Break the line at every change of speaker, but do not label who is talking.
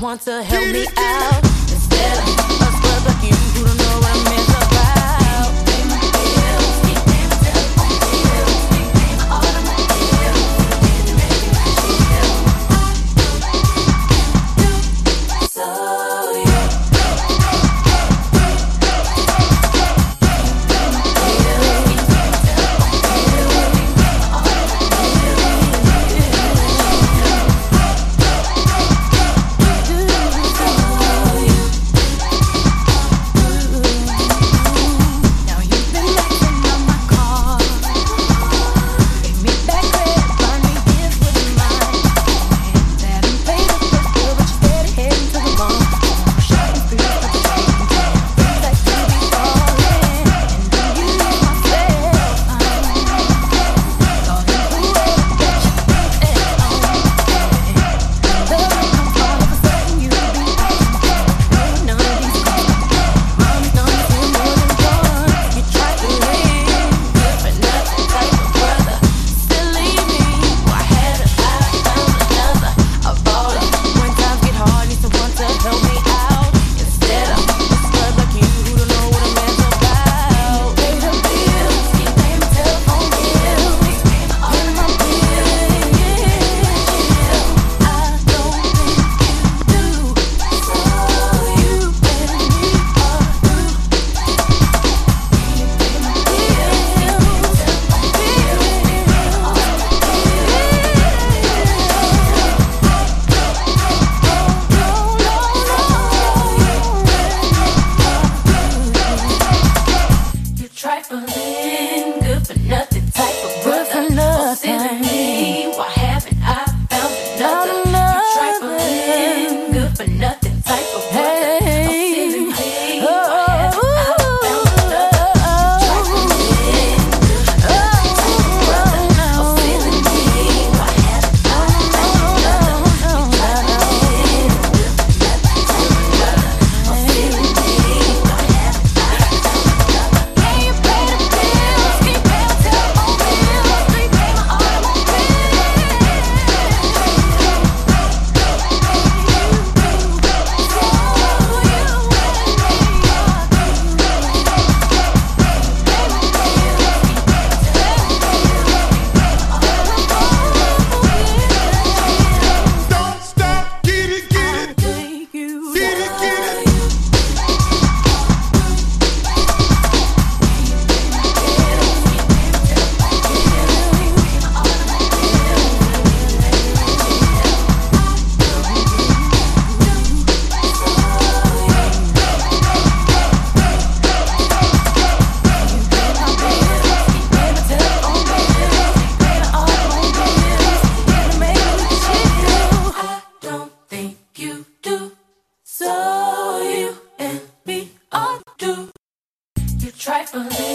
want to help me out. Instead of and